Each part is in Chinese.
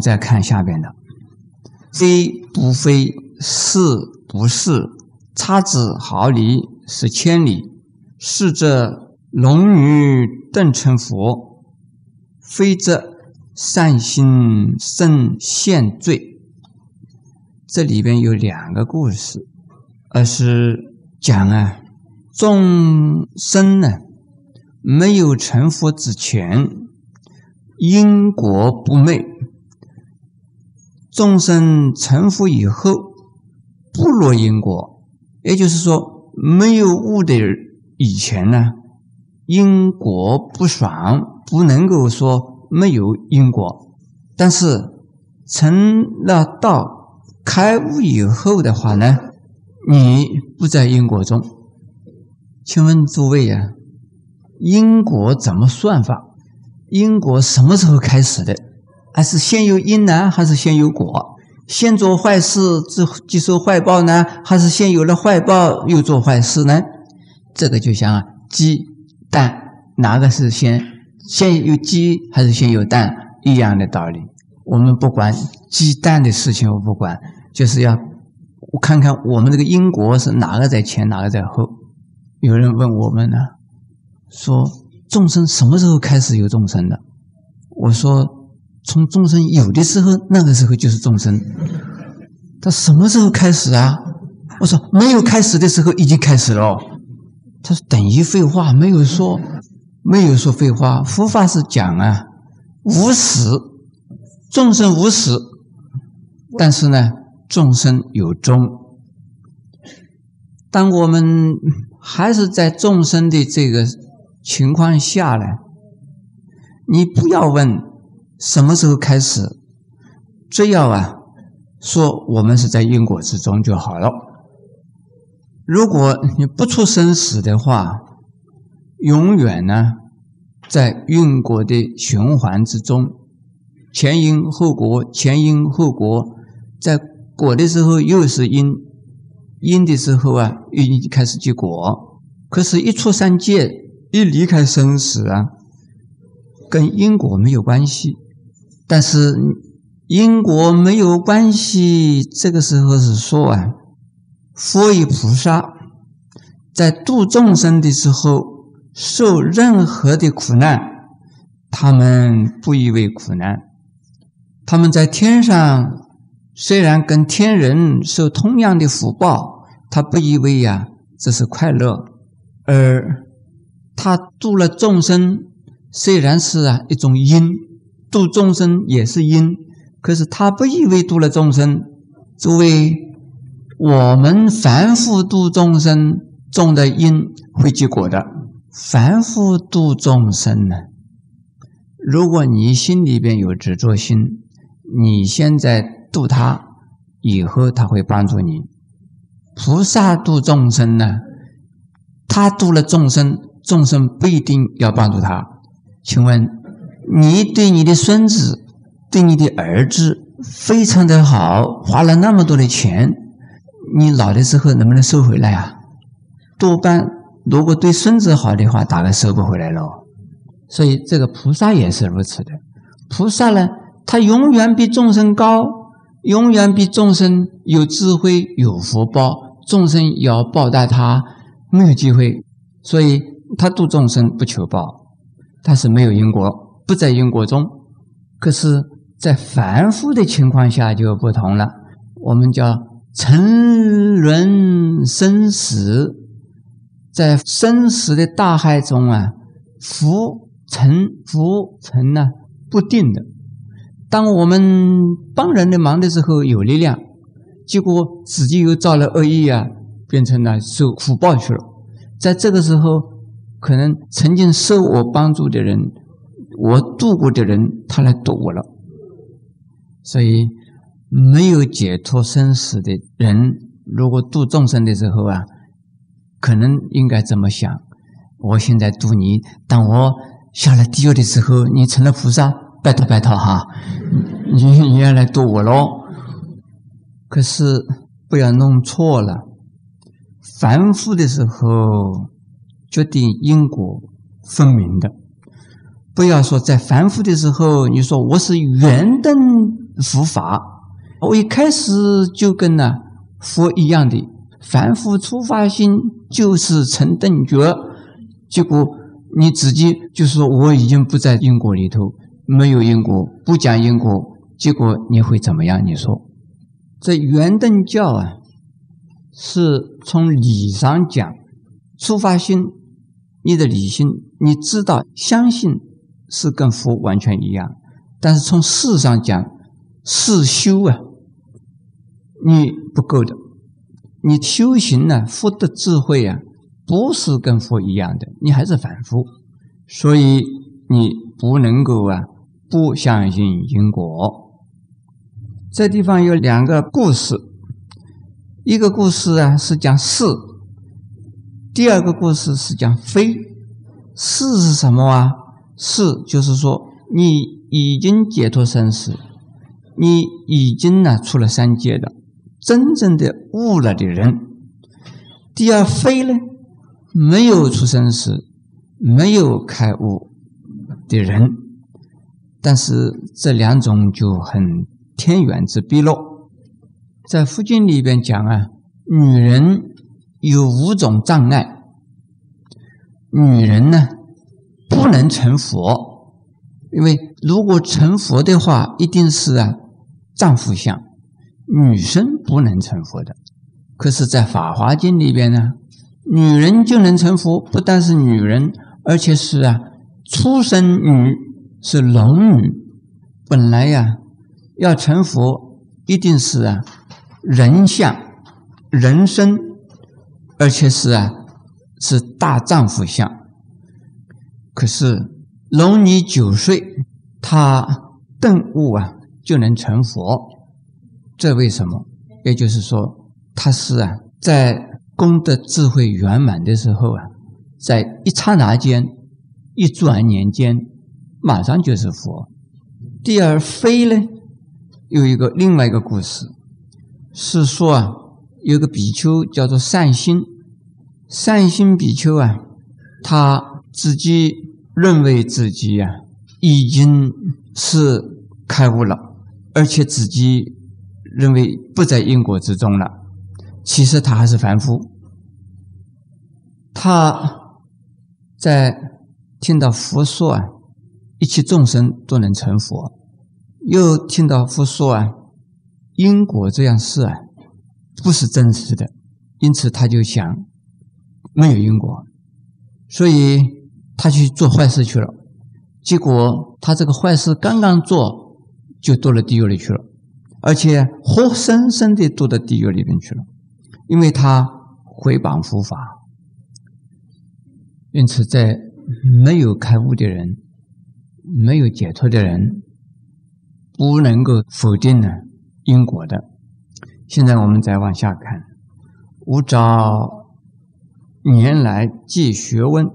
再看下边的，非不非，是不是，差之毫厘，是千里。是则龙女顿成佛，非则善心生现罪。这里边有两个故事，而是讲啊，众生呢没有成佛之前，因果不昧；众生成佛以后，不落因果，也就是说，没有悟的以前呢，因果不爽，不能够说没有因果。但是成了道、开悟以后的话呢，你不在因果中。请问诸位啊，因果怎么算法？因果什么时候开始的？还是先有因呢，还是先有果？先做坏事之接受坏报呢，还是先有了坏报又做坏事呢？这个就像鸡蛋，哪个是先？先有鸡还是先有蛋？一样的道理。我们不管鸡蛋的事情，我不管，就是要我看看我们这个因果是哪个在前，哪个在后。有人问我们呢，说众生什么时候开始有众生的？我说从众生有的时候，那个时候就是众生。他什么时候开始啊？我说没有开始的时候已经开始了。他说等于废话，没有说，没有说废话。佛法是讲啊，无始，众生无始，但是呢，众生有终。当我们还是在众生的这个情况下呢，你不要问什么时候开始，只要啊说我们是在因果之中就好了。如果你不出生死的话，永远呢在因果的循环之中，前因后果，前因后果，在果的时候又是因，因的时候啊已经开始结果。可是，一出三界，一离开生死啊，跟因果没有关系。但是因果没有关系，这个时候是说啊。佛与菩萨在度众生的时候，受任何的苦难，他们不以为苦难。他们在天上虽然跟天人受同样的福报，他不以为呀这是快乐。而他度了众生，虽然是啊一种因，度众生也是因，可是他不以为度了众生，作为。我们凡夫度众生种的因会结果的。凡夫度众生呢，如果你心里边有执着心，你现在度他，以后他会帮助你。菩萨度众生呢，他度了众生，众生不一定要帮助他。请问，你对你的孙子、对你的儿子非常的好，花了那么多的钱。你老的时候能不能收回来啊？多半如果对孙子好的话，大概收不回来了。所以这个菩萨也是如此的。菩萨呢，他永远比众生高，永远比众生有智慧、有福报。众生要报答他，没有机会。所以他度众生不求报，但是没有因果，不在因果中。可是，在凡夫的情况下就不同了。我们叫。沉沦生死，在生死的大海中啊，浮沉浮沉呢，不定的。当我们帮人的忙的时候有力量，结果自己又造了恶意啊，变成了受苦报去了。在这个时候，可能曾经受我帮助的人，我度过的人，他来度我了，所以。没有解脱生死的人，如果度众生的时候啊，可能应该这么想：我现在度你，当我下了地狱的时候，你成了菩萨，拜托拜托哈，你你要来度我喽。可是不要弄错了，凡夫的时候决定因果分明的，不要说在凡夫的时候，你说我是圆灯佛法，我一开始就跟呢佛一样的凡夫出发心就是成等觉，结果你自己就说我已经不在因果里头，没有因果，不讲因果，结果你会怎么样？你说这圆灯教啊，是从理上讲，出发心，你的理性，你知道相信。是跟佛完全一样，但是从事上讲，是修啊，你不够的。你修行呢，佛的智慧啊，不是跟佛一样的，你还是凡夫，所以你不能够啊，不相信因果。这地方有两个故事，一个故事啊是讲是，第二个故事是讲非。是是什么啊？是，就是说，你已经解脱生死，你已经呢出了三界的真正的悟了的人。第二非呢，没有出生死，没有开悟的人。但是这两种就很天远之地喽。在佛经里边讲啊，女人有五种障碍，女人呢。不能成佛，因为如果成佛的话，一定是啊丈夫相，女生不能成佛的。可是，在《法华经》里边呢，女人就能成佛，不但是女人，而且是啊出生女，是龙女。本来呀要成佛，一定是啊人相、人身，而且是啊是大丈夫相。可是龙女九岁，她顿悟啊，就能成佛。这为什么？也就是说，她是啊，在功德智慧圆满的时候啊，在一刹那间、一转年间，马上就是佛。第二飞呢，有一个另外一个故事，是说啊，有个比丘叫做善心，善心比丘啊，他自己。认为自己呀已经是开悟了，而且自己认为不在因果之中了。其实他还是凡夫。他在听到佛说啊，一切众生都能成佛，又听到佛说啊，因果这样事啊不是真实的，因此他就想没有因果，所以。他去做坏事去了，结果他这个坏事刚刚做，就堕了地狱里去了，而且活生生的堕到地狱里边去了，因为他毁谤佛法。因此，在没有开悟的人、没有解脱的人，不能够否定呢因果的。现在我们再往下看，吾照年来记学问。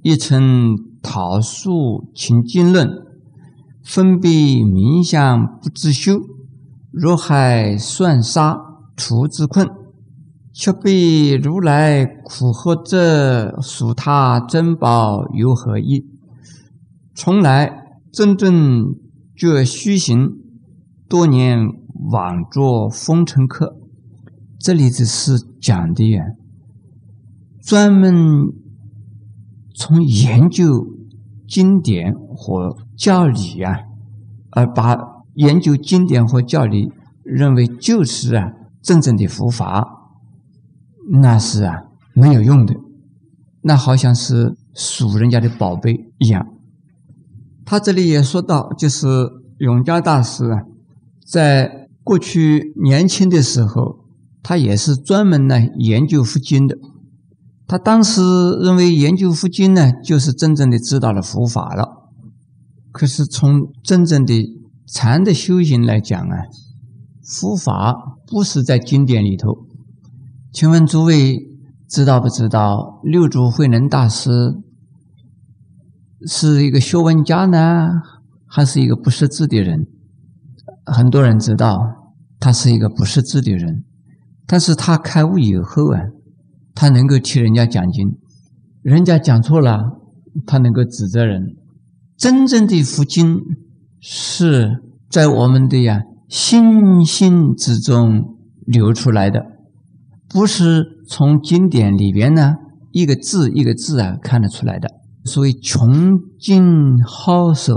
一称桃树勤经论，分别冥想不自修，若海算沙除之困，却被如来苦喝者，属他珍宝有何益？从来真正觉虚行，多年枉作风尘客。这里只是讲的呀，专门。从研究经典和教理啊，而把研究经典和教理认为就是啊真正的佛法，那是啊没有用的，那好像是数人家的宝贝一样。他这里也说到，就是永嘉大师啊，在过去年轻的时候，他也是专门呢研究佛经的。他当时认为研究佛经呢，就是真正的知道了佛法了。可是从真正的禅的修行来讲啊，佛法不是在经典里头。请问诸位知道不知道？六祖慧能大师是一个学问家呢，还是一个不识字的人？很多人知道他是一个不识字的人，但是他开悟以后啊。他能够替人家讲经，人家讲错了，他能够指责人，真正的福经是在我们的呀心性之中流出来的，不是从经典里边呢一个字一个字啊看得出来的。所谓穷尽好手，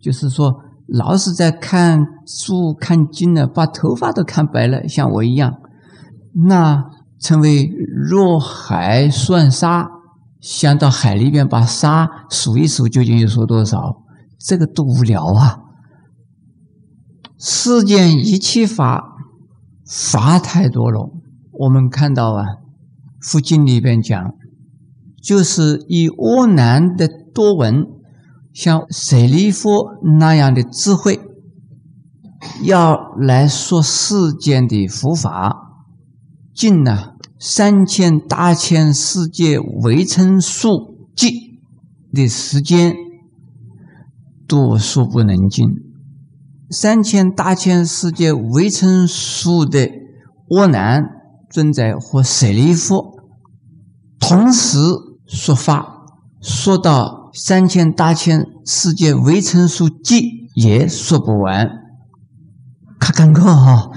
就是说老是在看书看经呢，把头发都看白了，像我一样，那称为若海算沙。想到海里边把沙数一数，究竟有说多少？这个多无聊啊！世间一切法，法太多了。我们看到啊，《佛经》里边讲，就是以阿难的多闻，像舍利弗那样的智慧，要来说世间的佛法，尽呢。三千大千世界围城数计的时间，多数不能尽。三千大千世界围城数的阿难尊者和舍利弗同时说法，说到三千大千世界围城数计也说不完，可尴尬哈。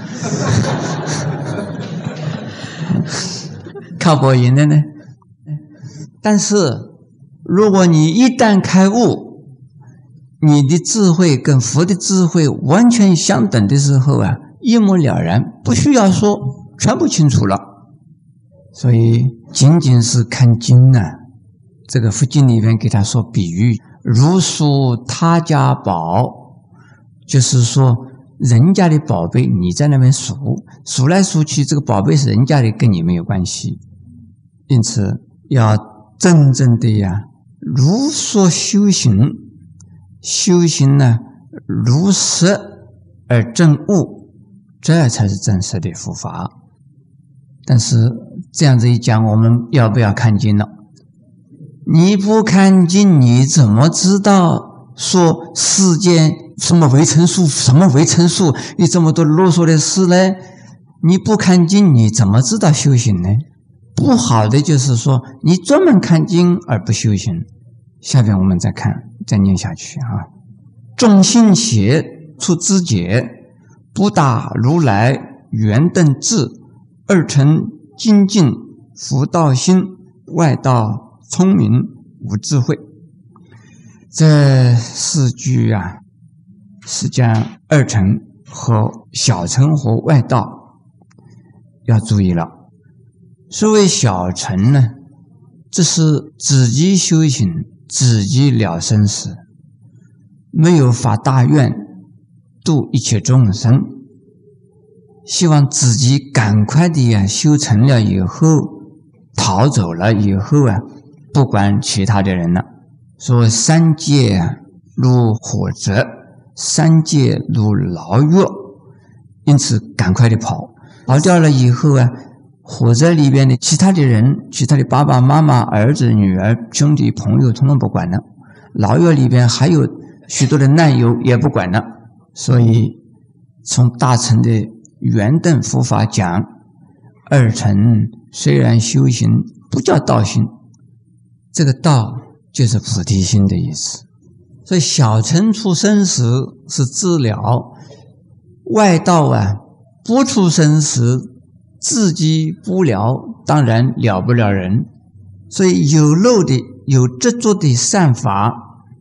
靠播音的呢？但是，如果你一旦开悟，你的智慧跟佛的智慧完全相等的时候啊，一目了然，不需要说，全部清楚了。所以，仅仅是看经呢，这个佛经里面给他说比喻，如数他家宝，就是说人家的宝贝，你在那边数，数来数去，这个宝贝是人家的，跟你没有关系。因此，要真正的呀，如说修行，修行呢，如实而正悟，这才是真实的佛法。但是这样子一讲，我们要不要看经了？你不看经，你怎么知道说世间什么维生素、什么维生素有这么多啰嗦的事呢？你不看经，你怎么知道修行呢？不好的就是说，你专门看经而不修行。下边我们再看，再念下去啊。众信邪出知解，不达如来圆等智，二成精进福道心，外道聪明无智慧。这四句啊，是讲二乘和小乘和外道要注意了。所谓小乘呢，这是自己修行、自己了生死，没有发大愿度一切众生，希望自己赶快的呀修成了以后逃走了以后啊，不管其他的人了。说三界如火泽，三界如牢狱，因此赶快的跑，跑掉了以后啊。火灾里边的其他的人，其他的爸爸妈妈、儿子、女儿、兄弟、朋友，统统不管了。牢狱里边还有许多的难友，也不管了。所以，从大乘的圆顿佛法讲，二乘虽然修行不叫道心，这个道就是菩提心的意思。所以，小乘出生时是治疗，外道啊不出生时。自己不了，当然了不了人。所以有漏的、有执着的善法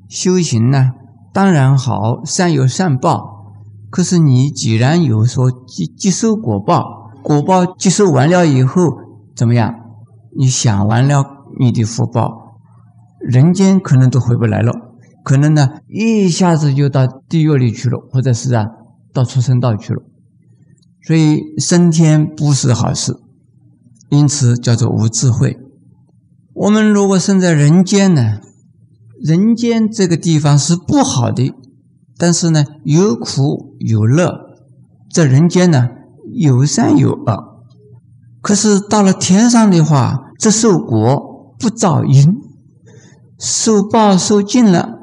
修行呢，当然好，善有善报。可是你既然有说接接受果报，果报接受完了以后怎么样？你想完了你的福报，人间可能都回不来了，可能呢一下子就到地狱里去了，或者是啊到畜生道去了。所以升天不是好事，因此叫做无智慧。我们如果生在人间呢，人间这个地方是不好的，但是呢有苦有乐，在人间呢有善有恶。可是到了天上的话，这受果不造因，受报受尽了，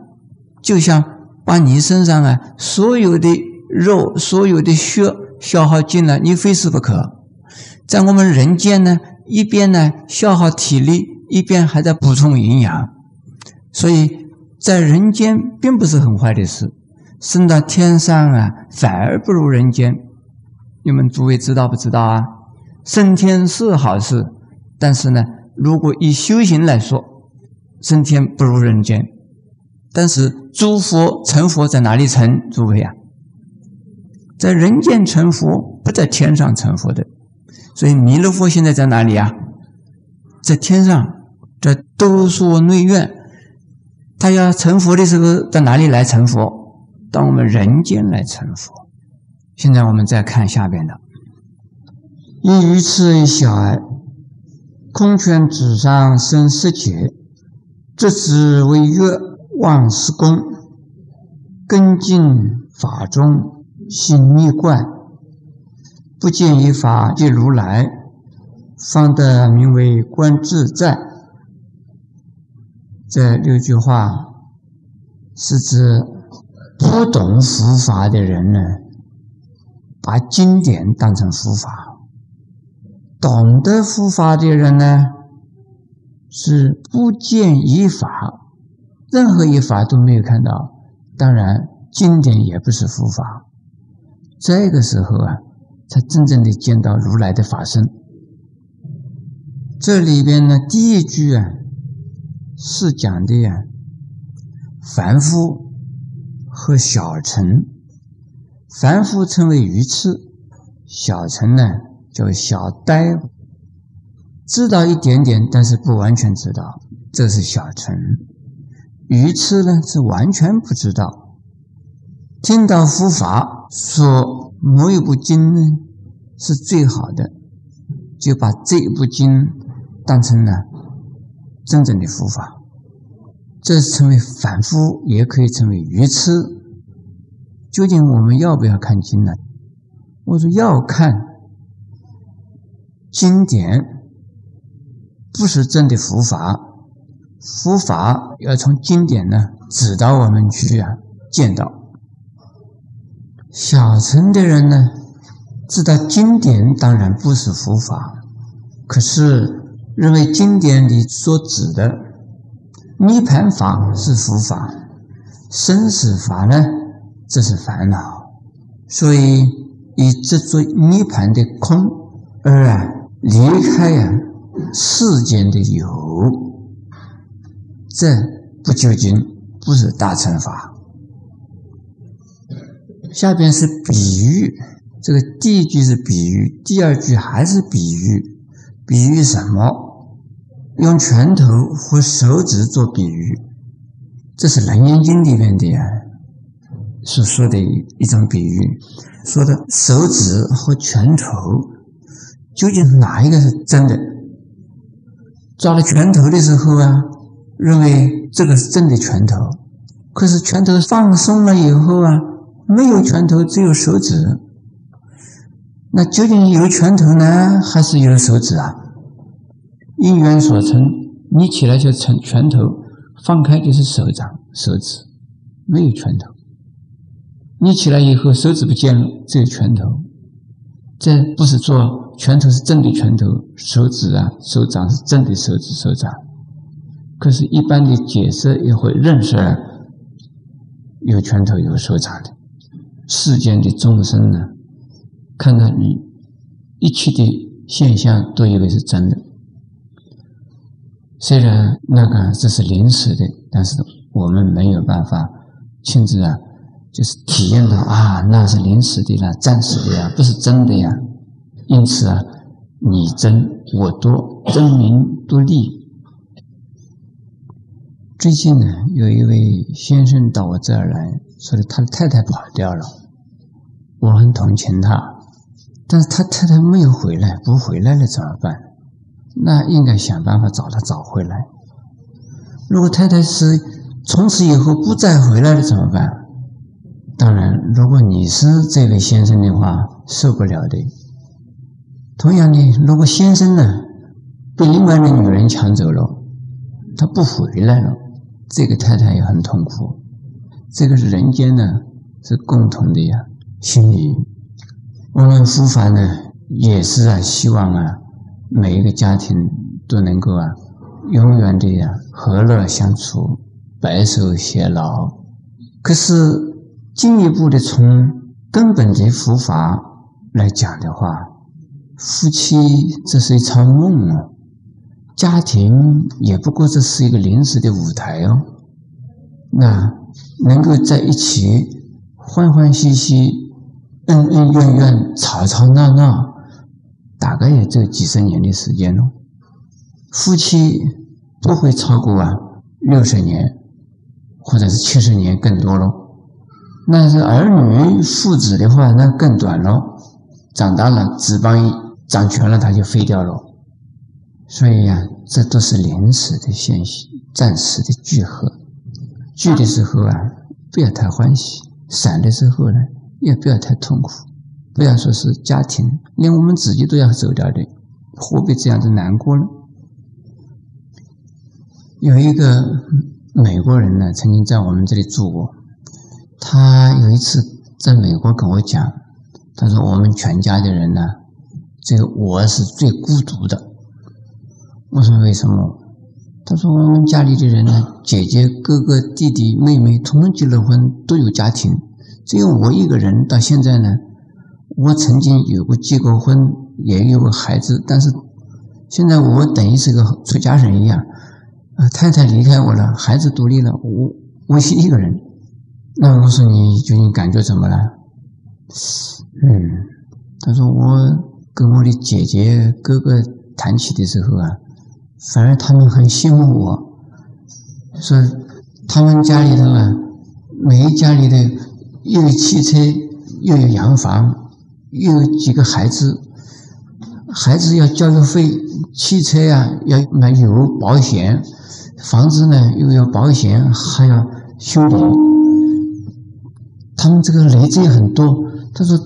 就像把你身上啊所有的肉、所有的血。消耗尽了，你非死不可。在我们人间呢，一边呢消耗体力，一边还在补充营养。所以在人间并不是很坏的事，升到天上啊，反而不如人间。你们诸位知道不知道啊？升天是好事，但是呢，如果以修行来说，升天不如人间。但是诸佛成佛在哪里成？诸位啊，在人间成佛，不在天上成佛的。所以弥勒佛现在在哪里啊？在天上，在兜率内院。他要成佛的时候，到哪里来成佛？到我们人间来成佛。现在我们再看下边的：以愚痴小儿，空拳纸上生十劫，执子为乐忘事功，根进法中心灭观，不见一法即如来，方得名为观自在。这六句话是指不懂佛法的人呢，把经典当成佛法；懂得佛法的人呢，是不见一法，任何一法都没有看到。当然，经典也不是佛法。这个时候啊，才真正的见到如来的法身。这里边呢，第一句啊。是讲的呀，凡夫和小乘，凡夫称为愚痴，小乘呢叫小呆，知道一点点，但是不完全知道，这是小乘；愚痴呢是完全不知道。听到佛法说某一部经呢是最好的，就把这一部经当成了。真正的佛法，这称为凡夫，也可以称为愚痴。究竟我们要不要看经呢？我说要看。经典不是真的佛法，佛法要从经典呢指导我们去啊见到。小乘的人呢，知道经典当然不是佛法，可是。认为经典里所指的涅盘法是佛法，生死法呢，这是烦恼，所以以执着涅盘的空而啊离开呀世间的有，这不究竟不是大乘法。下边是比喻，这个第一句是比喻，第二句还是比喻。比喻什么？用拳头和手指做比喻，这是《楞严经》里面的呀，所说的一种比喻。说的手指和拳头，究竟哪一个是真的？抓了拳头的时候啊，认为这个是真的拳头，可是拳头放松了以后啊，没有拳头，只有手指。那究竟有拳头呢，还是有手指啊？因缘所成，捏起来就成拳头，放开就是手掌、手指，没有拳头。捏起来以后，手指不见了，只有拳头。这不是说拳头是真的拳头，手指啊、手掌是真的手指、手掌。可是，一般的解释也会认识有拳头、有手掌的。世间的众生呢，看到你一切的现象，都以为是真的。虽然那个这是临时的，但是我们没有办法亲自啊，就是体验到啊，那是临时的啦，暂时的呀，不是真的呀。因此啊，你争我夺，争名夺利。最近呢，有一位先生到我这儿来说的，他的太太跑掉了，我很同情他，但是他太太没有回来，不回来了怎么办？那应该想办法找他找回来。如果太太是从此以后不再回来了怎么办？当然，如果你是这位先生的话，受不了的。同样的，如果先生呢被另外的女人抢走了，他不回来了，这个太太也很痛苦。这个是人间呢是共同的呀，心理。我们佛法呢也是啊，希望啊。每一个家庭都能够啊，永远的呀和乐相处，白首偕老。可是进一步的从根本的佛法来讲的话，夫妻这是一场梦啊，家庭也不过这是一个临时的舞台哦。那能够在一起欢欢喜喜、恩恩怨怨、吵吵闹闹，大概也就几十年的时间了。夫妻不会超过啊六十年。或者是七十年更多了，那是儿女父子的话，那更短了。长大了，翅膀长全了，它就飞掉了。所以呀，这都是临时的现象，暂时的聚合。聚的时候啊，不要太欢喜；散的时候呢，也不要太痛苦。不要说是家庭，连我们自己都要走掉的，何必这样子难过呢？有一个。美国人呢，曾经在我们这里住过。他有一次在美国跟我讲，他说：“我们全家的人呢，只有我是最孤独的。”我说：“为什么？”他说：“我们家里的人呢，姐姐、哥哥、弟弟、妹妹，统统结了婚，都有家庭，只有我一个人。到现在呢，我曾经有过结过婚，也有过孩子，但是现在我等于是个出家人一样。”啊，太太离开我了，孩子独立了，我我是一个人。那我说你究竟感觉怎么了？嗯，他说我跟我的姐姐哥哥谈起的时候啊，反而他们很羡慕我，说他们家里头啊，每一家里的又有汽车，又有洋房，又有几个孩子，孩子要教育费，汽车呀要买油保险。房子呢又要保险，还要修理，他们这个累赘很多。他说，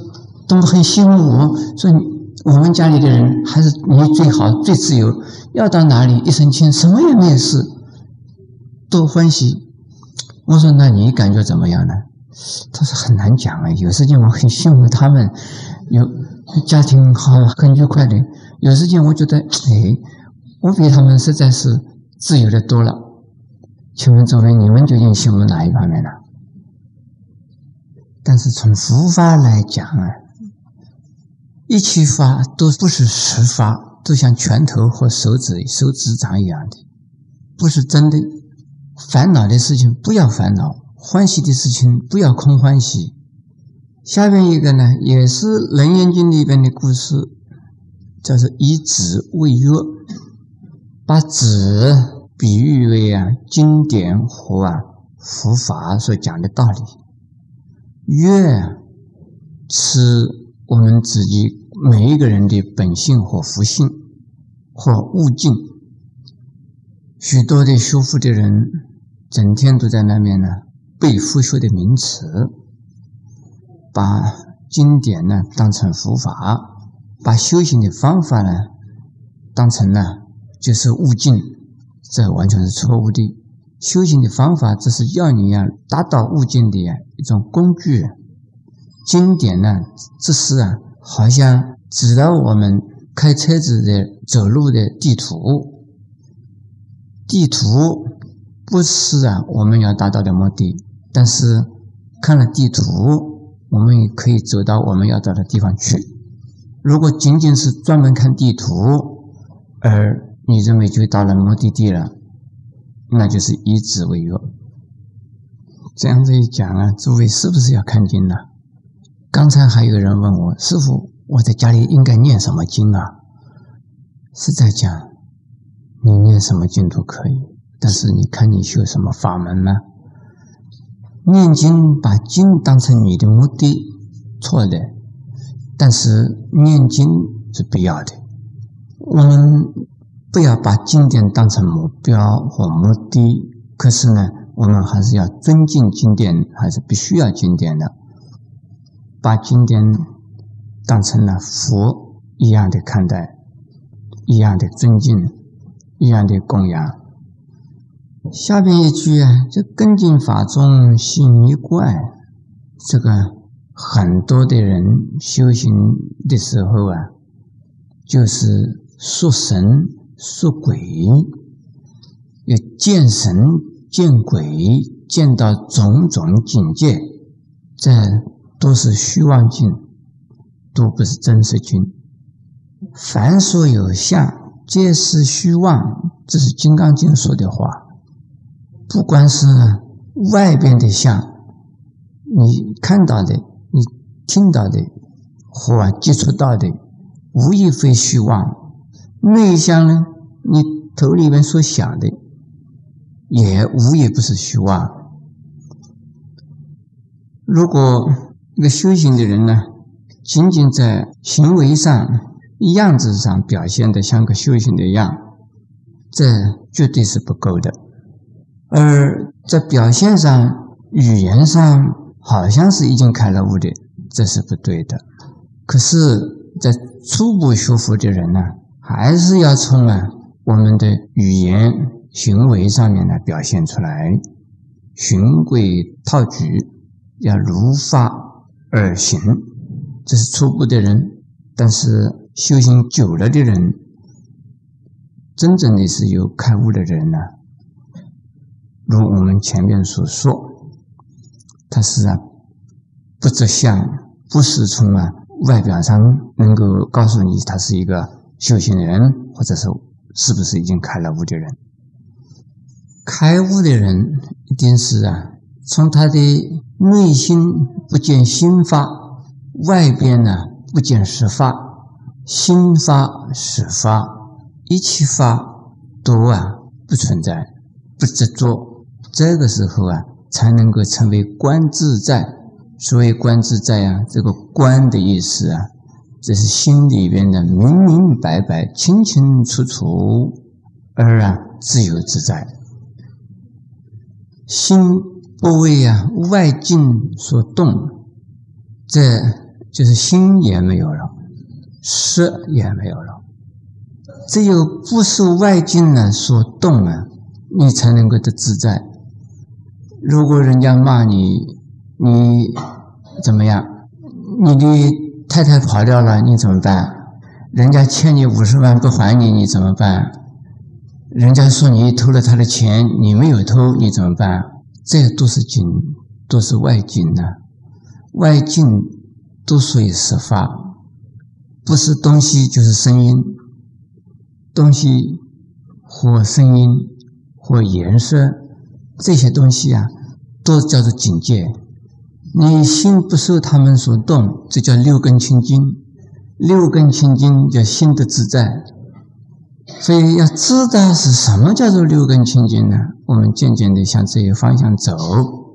都很羡慕我，说我们家里的人还是你最好最自由，要到哪里一身轻，什么也没有事，多欢喜。我说，那你感觉怎么样呢？他说很难讲啊，有时间我很羡慕他们，有家庭好很愉快的；有时间我觉得，哎，我比他们实在是。自由的多了，请问诸位，你们究竟羡慕哪一方面呢？但是从佛法来讲啊，一切法都不是实法，都像拳头和手指、手指掌一样的，不是真的。烦恼的事情不要烦恼，欢喜的事情不要空欢喜。下面一个呢，也是《楞严经》里边的故事，叫做以纸为约。把纸比喻为啊经典和啊佛法所讲的道理，月是我们自己每一个人的本性和福性或悟境。许多的修复的人整天都在那边呢背佛学的名词，把经典呢当成佛法，把修行的方法呢当成了。就是悟境，这完全是错误的。修行的方法只是要你呀达到悟境的一种工具。经典呢，只是啊，好像指导我们开车子的、走路的地图。地图不是啊我们要达到的目的，但是看了地图，我们也可以走到我们要到的地方去。如果仅仅是专门看地图，而你认为就到了目的地了，那就是以子为约。这样子一讲啊，诸位是不是要看经了？刚才还有人问我，师傅，我在家里应该念什么经啊？是在讲，你念什么经都可以，但是你看你修什么法门呢？念经把经当成你的目的，错的。但是念经是必要的，我们。不要把经典当成目标和目的，可是呢，我们还是要尊敬经典，还是必须要经典的。把经典当成了佛一样的看待，一样的尊敬，一样的供养。下边一句啊，这根进法中心一怪，这个很多的人修行的时候啊，就是说神。说鬼，要见神见鬼，见到种种境界，这都是虚妄境，都不是真实境。凡所有相，皆是虚妄。这是《金刚经》说的话。不管是外边的相，你看到的、你听到的或接触到的，无一非虚妄。内相呢，你头里面所想的，也无一不是虚妄。如果一个修行的人呢，仅仅在行为上、样子上表现的像个修行的样，这绝对是不够的。而在表现上、语言上，好像是已经开了悟的，这是不对的。可是，在初步学佛的人呢，还是要从啊我们的语言、行为上面来表现出来，循规蹈矩，要如法而行。这是初步的人，但是修行久了的人，真正的是有开悟的人呢。如我们前面所说，他是啊，不着相，不是从啊外表上能够告诉你他是一个修行人，或者是是不是已经开了悟的人。开悟的人一定是啊，从他的内心不见心法，外边呢不见实法，心法实法一切法都啊不存在，不执着。这个时候啊，才能够成为观自在。所谓观自在啊，这个观的意思啊，这是心里边的明明白白、清清楚楚，而啊自由自在。心不为啊外境所动，这就是心也没有了，色也没有了。只有不受外境呢所动啊，你才能够得自在。如果人家骂你，你怎么样？你的太太跑掉了，你怎么办？人家欠你五十万不还你，你怎么办？人家说你偷了他的钱，你没有偷，你怎么办？这都是境，都是外境呢。外境都属于实法，不是东西就是声音，东西或声音或颜色这些东西啊。都叫做警戒，你心不受他们所动，这叫六根清净。六根清净叫心的自在。所以要知道是什么叫做六根清净呢？我们渐渐的向这些方向走。